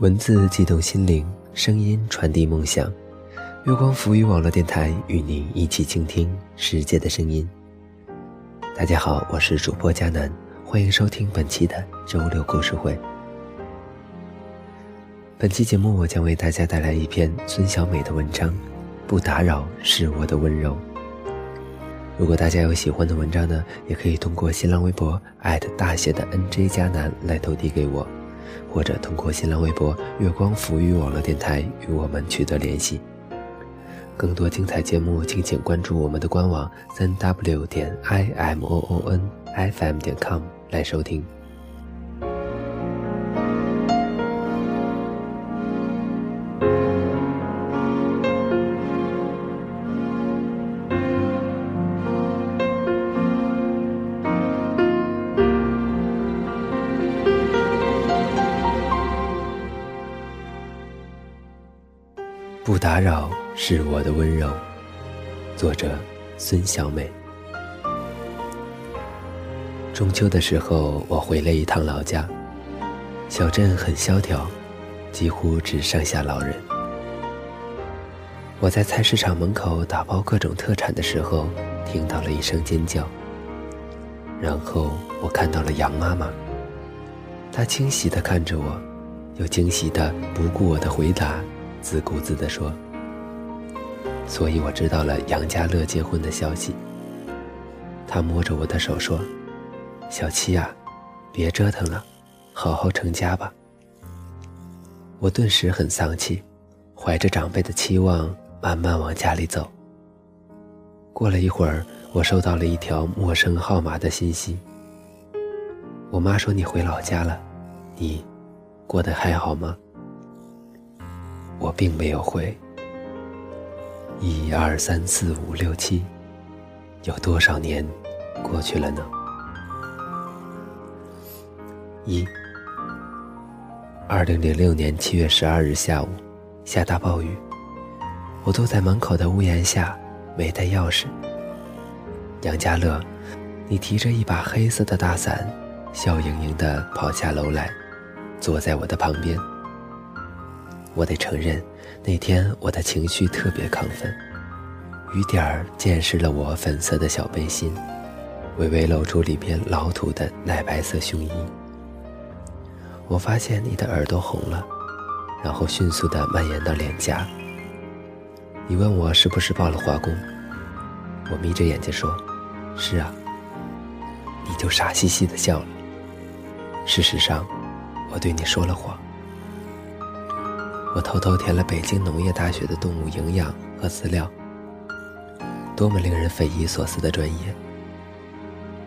文字激动心灵，声音传递梦想。月光浮语网络电台与您一起倾听世界的声音。大家好，我是主播佳楠，欢迎收听本期的周六故事会。本期节目我将为大家带来一篇孙小美的文章，《不打扰是我的温柔》。如果大家有喜欢的文章呢，也可以通过新浪微博艾特大写的 NJ 加南来投递给我，或者通过新浪微博月光浮语网络电台与我们取得联系。更多精彩节目，敬请关注我们的官网三 w 点 i m o o n f m 点 com 来收听。打扰是我的温柔。作者：孙小美。中秋的时候，我回了一趟老家，小镇很萧条，几乎只剩下老人。我在菜市场门口打包各种特产的时候，听到了一声尖叫，然后我看到了杨妈妈，她惊喜地看着我，又惊喜地不顾我的回答。自顾自地说：“所以我知道了杨家乐结婚的消息。”他摸着我的手说：“小七呀，别折腾了，好好成家吧。”我顿时很丧气，怀着长辈的期望，慢慢往家里走。过了一会儿，我收到了一条陌生号码的信息。我妈说：“你回老家了，你过得还好吗？”我并没有回。一二三四五六七，有多少年过去了呢？一，二零零六年七月十二日下午，下大暴雨，我坐在门口的屋檐下，没带钥匙。杨家乐，你提着一把黑色的大伞，笑盈盈地跑下楼来，坐在我的旁边。我得承认，那天我的情绪特别亢奋，雨点儿溅湿了我粉色的小背心，微微露出里边老土的奶白色胸衣。我发现你的耳朵红了，然后迅速地蔓延到脸颊。你问我是不是报了华工，我眯着眼睛说：“是啊。”你就傻兮兮地笑了。事实上，我对你说了谎。我偷偷填了北京农业大学的动物营养和饲料，多么令人匪夷所思的专业！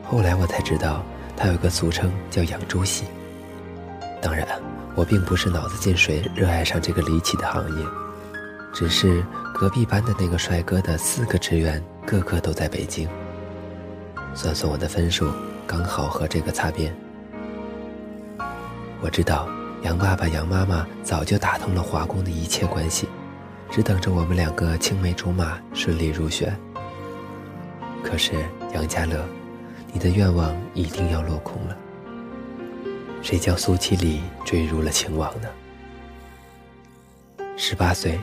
后来我才知道，它有个俗称叫“养猪系”。当然，我并不是脑子进水，热爱上这个离奇的行业，只是隔壁班的那个帅哥的四个职员，个个都在北京。算算我的分数，刚好和这个擦边。我知道。杨爸爸、杨妈妈早就打通了华工的一切关系，只等着我们两个青梅竹马顺利入选。可是杨家乐，你的愿望一定要落空了。谁叫苏七里坠入了情网呢？十八岁，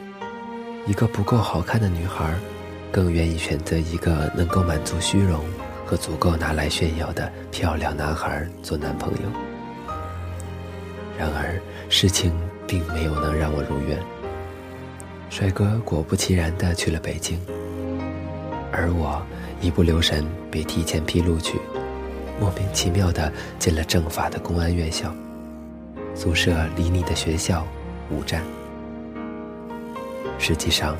一个不够好看的女孩，更愿意选择一个能够满足虚荣和足够拿来炫耀的漂亮男孩做男朋友。然而，事情并没有能让我如愿。帅哥果不其然的去了北京，而我一不留神被提前批录取，莫名其妙的进了政法的公安院校，宿舍离你的学校五站。实际上，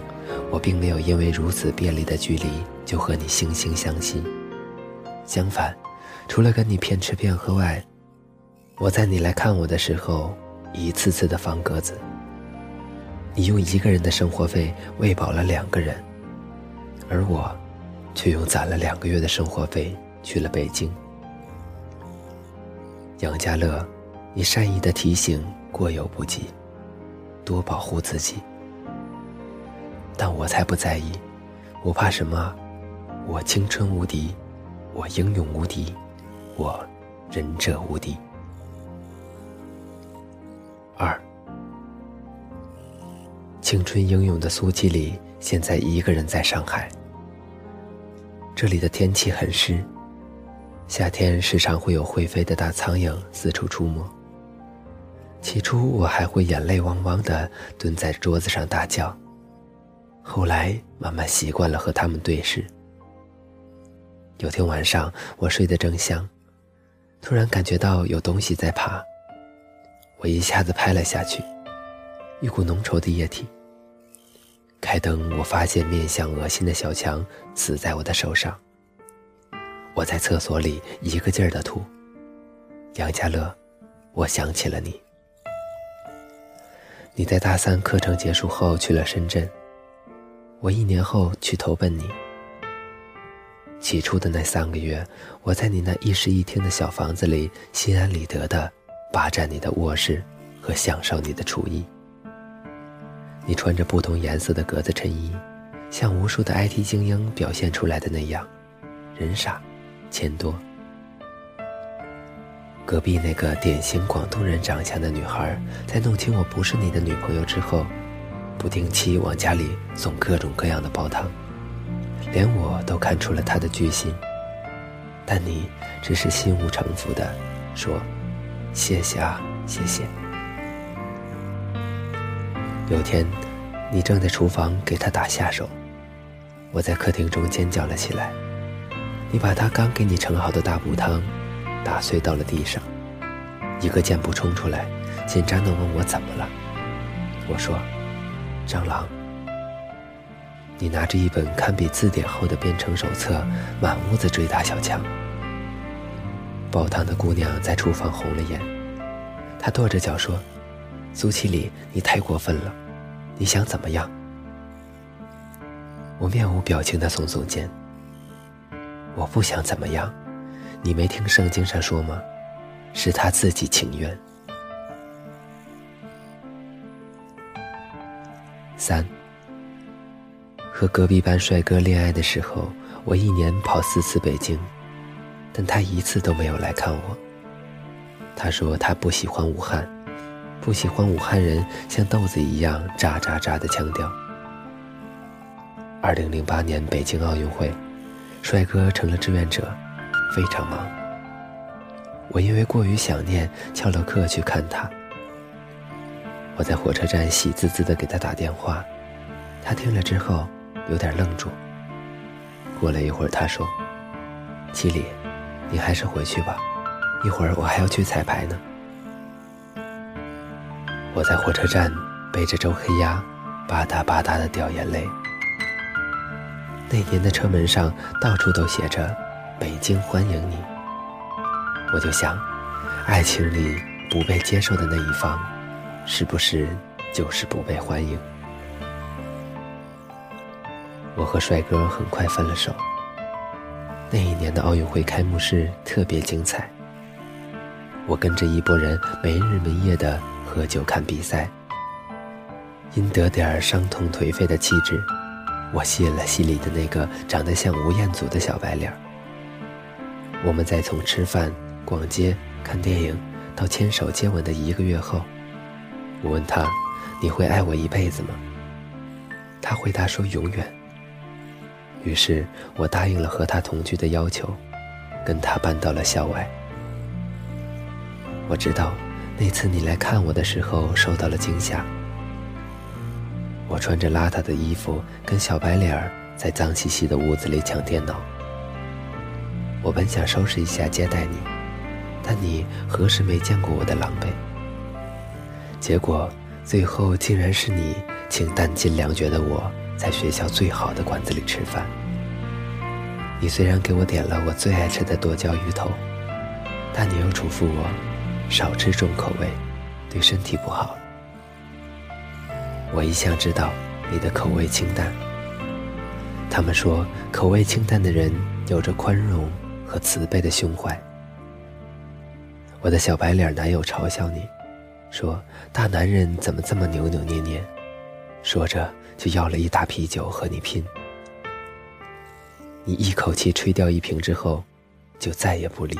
我并没有因为如此便利的距离就和你惺惺相惜，相反，除了跟你骗吃骗喝外，我在你来看我的时候，一次次的放鸽子。你用一个人的生活费喂饱了两个人，而我，却用攒了两个月的生活费去了北京。杨家乐，你善意的提醒过犹不及，多保护自己。但我才不在意，我怕什么？我青春无敌，我英勇无敌，我仁者无敌。二，青春英勇的苏七里现在一个人在上海。这里的天气很湿，夏天时常会有会飞的大苍蝇四处出没。起初我还会眼泪汪汪的蹲在桌子上大叫，后来慢慢习惯了和他们对视。有天晚上我睡得正香，突然感觉到有东西在爬，我一下子拍了下去，一股浓稠的液体。开灯，我发现面相恶心的小强死在我的手上。我在厕所里一个劲儿的吐。杨家乐，我想起了你。你在大三课程结束后去了深圳，我一年后去投奔你。起初的那三个月，我在你那一室一厅的小房子里心安理得的霸占你的卧室和享受你的厨艺。你穿着不同颜色的格子衬衣，像无数的 IT 精英表现出来的那样，人傻钱多。隔壁那个典型广东人长相的女孩，在弄清我不是你的女朋友之后，不定期往家里送各种各样的煲汤，连我都看出了她的居心。但你只是心无城府的说：“谢谢啊，谢谢。”有天，你正在厨房给他打下手，我在客厅中尖叫了起来。你把他刚给你盛好的大补汤打碎到了地上，一个箭步冲出来，紧张的问我怎么了。我说：“蟑螂。”你拿着一本堪比字典厚的编程手册，满屋子追打小强。煲汤的姑娘在厨房红了眼，她跺着脚说。苏七里，你太过分了！你想怎么样？我面无表情的耸耸肩。我不想怎么样，你没听圣经上说吗？是他自己情愿。三，和隔壁班帅哥恋爱的时候，我一年跑四次北京，但他一次都没有来看我。他说他不喜欢武汉。不喜欢武汉人像豆子一样渣渣渣的腔调。二零零八年北京奥运会，帅哥成了志愿者，非常忙。我因为过于想念，翘了课去看他。我在火车站喜滋滋的给他打电话，他听了之后有点愣住。过了一会儿，他说：“七里，你还是回去吧，一会儿我还要去彩排呢。”我在火车站背着周黑鸭，吧嗒吧嗒的掉眼泪。那年的车门上到处都写着“北京欢迎你”，我就想，爱情里不被接受的那一方，是不是就是不被欢迎？我和帅哥很快分了手。那一年的奥运会开幕式特别精彩，我跟着一拨人没日没夜的。喝酒看比赛，因得点伤痛颓废的气质，我吸引了戏里的那个长得像吴彦祖的小白脸。我们在从吃饭、逛街、看电影到牵手接吻的一个月后，我问他：“你会爱我一辈子吗？”他回答说：“永远。”于是我答应了和他同居的要求，跟他搬到了校外。我知道。那次你来看我的时候受到了惊吓，我穿着邋遢的衣服跟小白脸儿在脏兮兮的屋子里抢电脑。我本想收拾一下接待你，但你何时没见过我的狼狈？结果最后竟然是你请弹尽粮绝的我在学校最好的馆子里吃饭。你虽然给我点了我最爱吃的剁椒鱼头，但你又嘱咐我。少吃重口味，对身体不好。我一向知道你的口味清淡。他们说口味清淡的人有着宽容和慈悲的胸怀。我的小白脸男友嘲笑你，说大男人怎么这么扭扭捏捏，说着就要了一打啤酒和你拼。你一口气吹掉一瓶之后，就再也不理。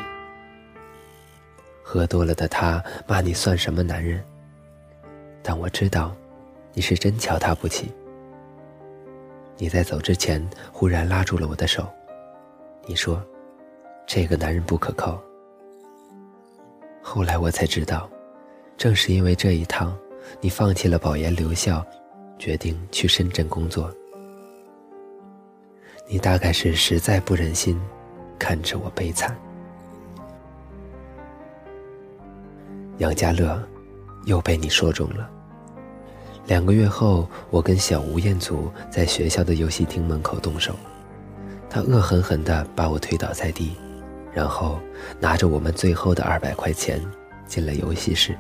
喝多了的他骂你算什么男人？但我知道，你是真瞧他不起。你在走之前忽然拉住了我的手，你说：“这个男人不可靠。”后来我才知道，正是因为这一趟，你放弃了保研留校，决定去深圳工作。你大概是实在不忍心看着我悲惨。杨家乐又被你说中了。两个月后，我跟小吴彦祖在学校的游戏厅门口动手，他恶狠狠地把我推倒在地，然后拿着我们最后的二百块钱进了游戏室。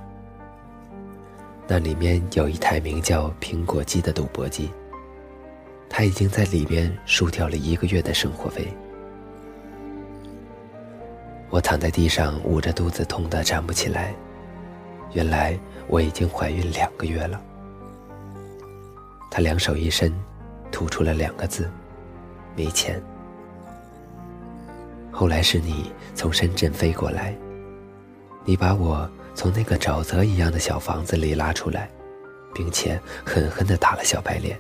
那里面有一台名叫“苹果机”的赌博机，他已经在里边输掉了一个月的生活费。我躺在地上，捂着肚子，痛得站不起来。原来我已经怀孕两个月了。他两手一伸，吐出了两个字：“没钱。”后来是你从深圳飞过来，你把我从那个沼泽一样的小房子里拉出来，并且狠狠地打了小白脸。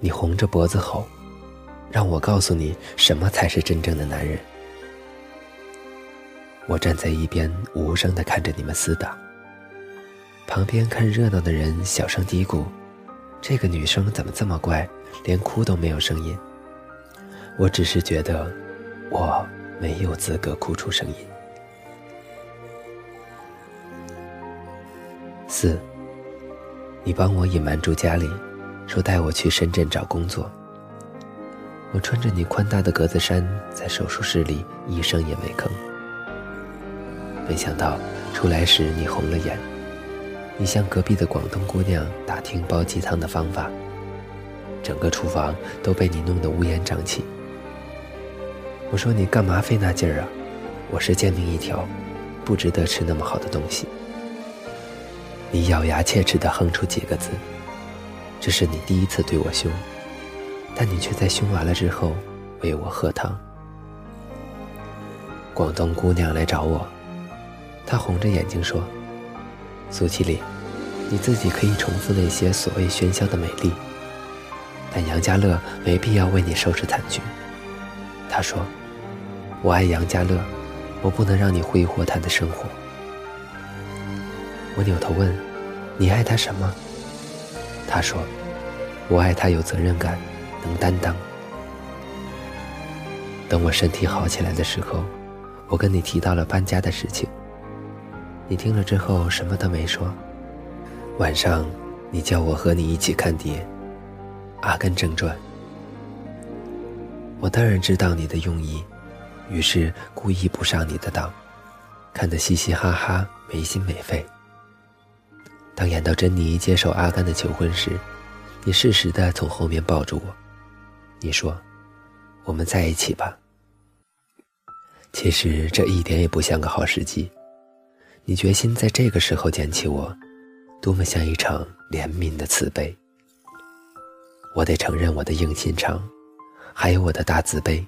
你红着脖子吼：“让我告诉你，什么才是真正的男人。”我站在一边，无声地看着你们厮打。旁边看热闹的人小声嘀咕。这个女生怎么这么怪，连哭都没有声音？我只是觉得，我没有资格哭出声音。四，你帮我隐瞒住家里，说带我去深圳找工作。我穿着你宽大的格子衫，在手术室里一声也没吭。没想到出来时你红了眼。你向隔壁的广东姑娘打听煲鸡汤的方法，整个厨房都被你弄得乌烟瘴气。我说你干嘛费那劲儿啊？我是贱命一条，不值得吃那么好的东西。你咬牙切齿地哼出几个字，这是你第一次对我凶，但你却在凶完了之后为我喝汤。广东姑娘来找我，她红着眼睛说。苏七里，你自己可以重复那些所谓喧嚣的美丽，但杨家乐没必要为你收拾残局。他说：“我爱杨家乐，我不能让你挥霍他的生活。”我扭头问：“你爱他什么？”他说：“我爱他有责任感，能担当。”等我身体好起来的时候，我跟你提到了搬家的事情。你听了之后什么都没说。晚上，你叫我和你一起看碟，《阿甘正传》。我当然知道你的用意，于是故意不上你的当，看得嘻嘻哈哈，没心没肺。当演到珍妮接受阿甘的求婚时，你适时的从后面抱住我，你说：“我们在一起吧。”其实这一点也不像个好时机。你决心在这个时候捡起我，多么像一场怜悯的慈悲。我得承认我的硬心肠，还有我的大自卑。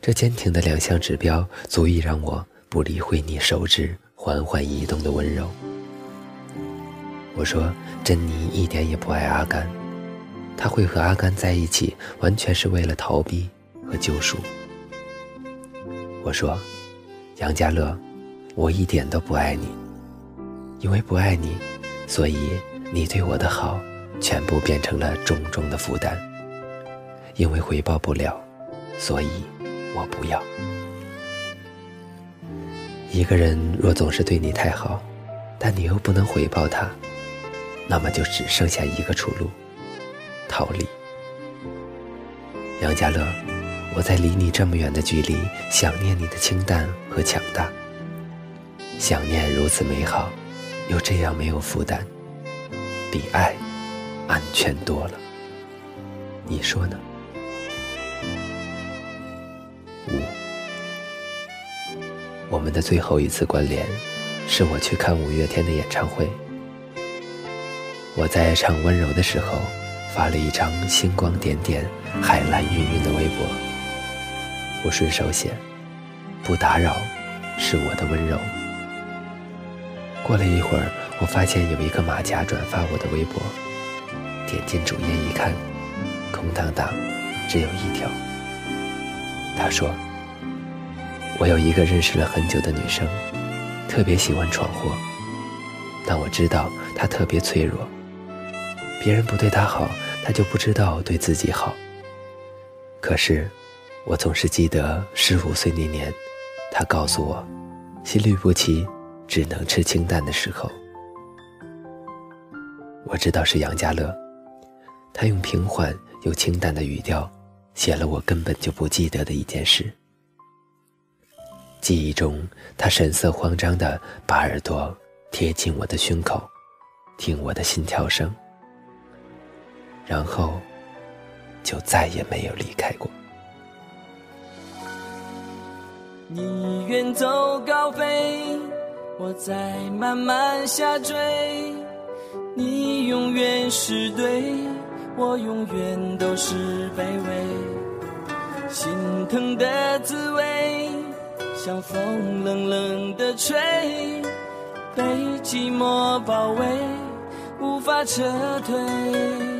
这坚挺的两项指标，足以让我不理会你手指缓缓移动的温柔。我说，珍妮一点也不爱阿甘，她会和阿甘在一起，完全是为了逃避和救赎。我说，杨家乐。我一点都不爱你，因为不爱你，所以你对我的好全部变成了重重的负担。因为回报不了，所以我不要。一个人若总是对你太好，但你又不能回报他，那么就只剩下一个出路：逃离。杨家乐，我在离你这么远的距离，想念你的清淡和强大。想念如此美好，又这样没有负担，比爱安全多了。你说呢？五，我们的最后一次关联，是我去看五月天的演唱会。我在唱《温柔》的时候，发了一张星光点点、海蓝晕晕的微博。我顺手写：“不打扰，是我的温柔。”过了一会儿，我发现有一个马甲转发我的微博，点进主页一看，空荡荡，只有一条。他说：“我有一个认识了很久的女生，特别喜欢闯祸，但我知道她特别脆弱。别人不对他好，他就不知道对自己好。可是，我总是记得十五岁那年，他告诉我，心律不齐，只能吃清淡的时候。我知道是杨家乐，他用平缓又清淡的语调。”写了我根本就不记得的一件事。记忆中，他神色慌张的把耳朵贴近我的胸口，听我的心跳声，然后就再也没有离开过。你远走高飞，我在慢慢下坠，你永远是对。我永远都是卑微，心疼的滋味像风冷冷的吹，被寂寞包围，无法撤退。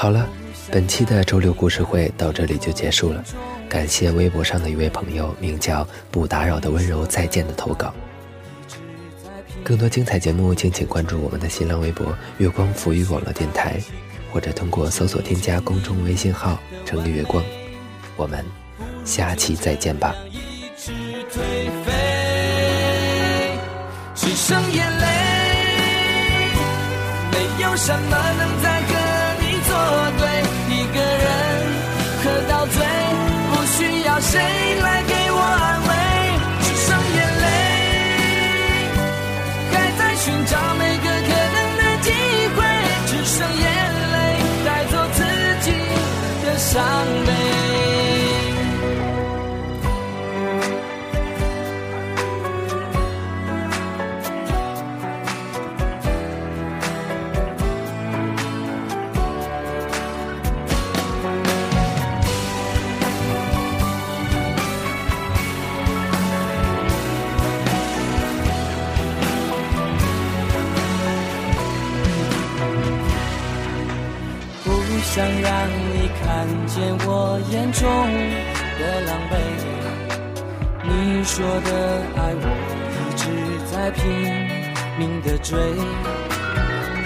好了，本期的周六故事会到这里就结束了。感谢微博上的一位朋友，名叫“不打扰的温柔再见”的投稿。更多精彩节目，敬请关注我们的新浪微博“月光浮语网络电台”，或者通过搜索添加公众微信号“城里月光”。我们下期再见吧。只剩眼泪，没有什么能见我眼中的狼狈，你说的爱我一直在拼命的追，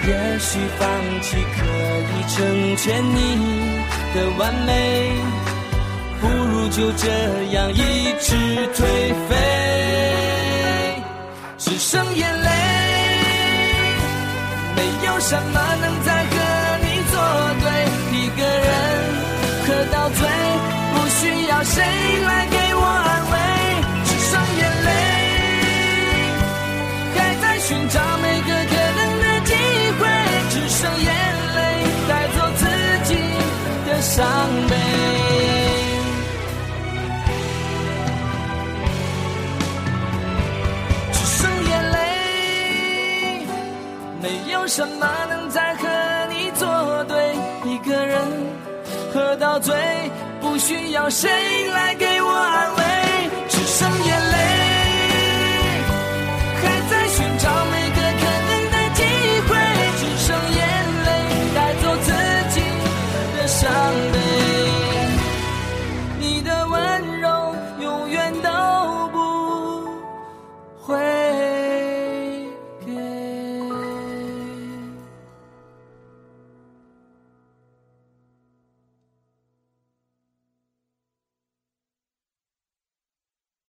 也许放弃可以成全你的完美，不如就这样一直颓废，只剩眼泪，没有什么谁来给我安慰，只剩眼泪，还在寻找每个可能的机会，只剩眼泪带走自己的伤悲，只剩眼泪，没有什么能再和你作对。一个人。喝到醉，需要谁来给我安慰。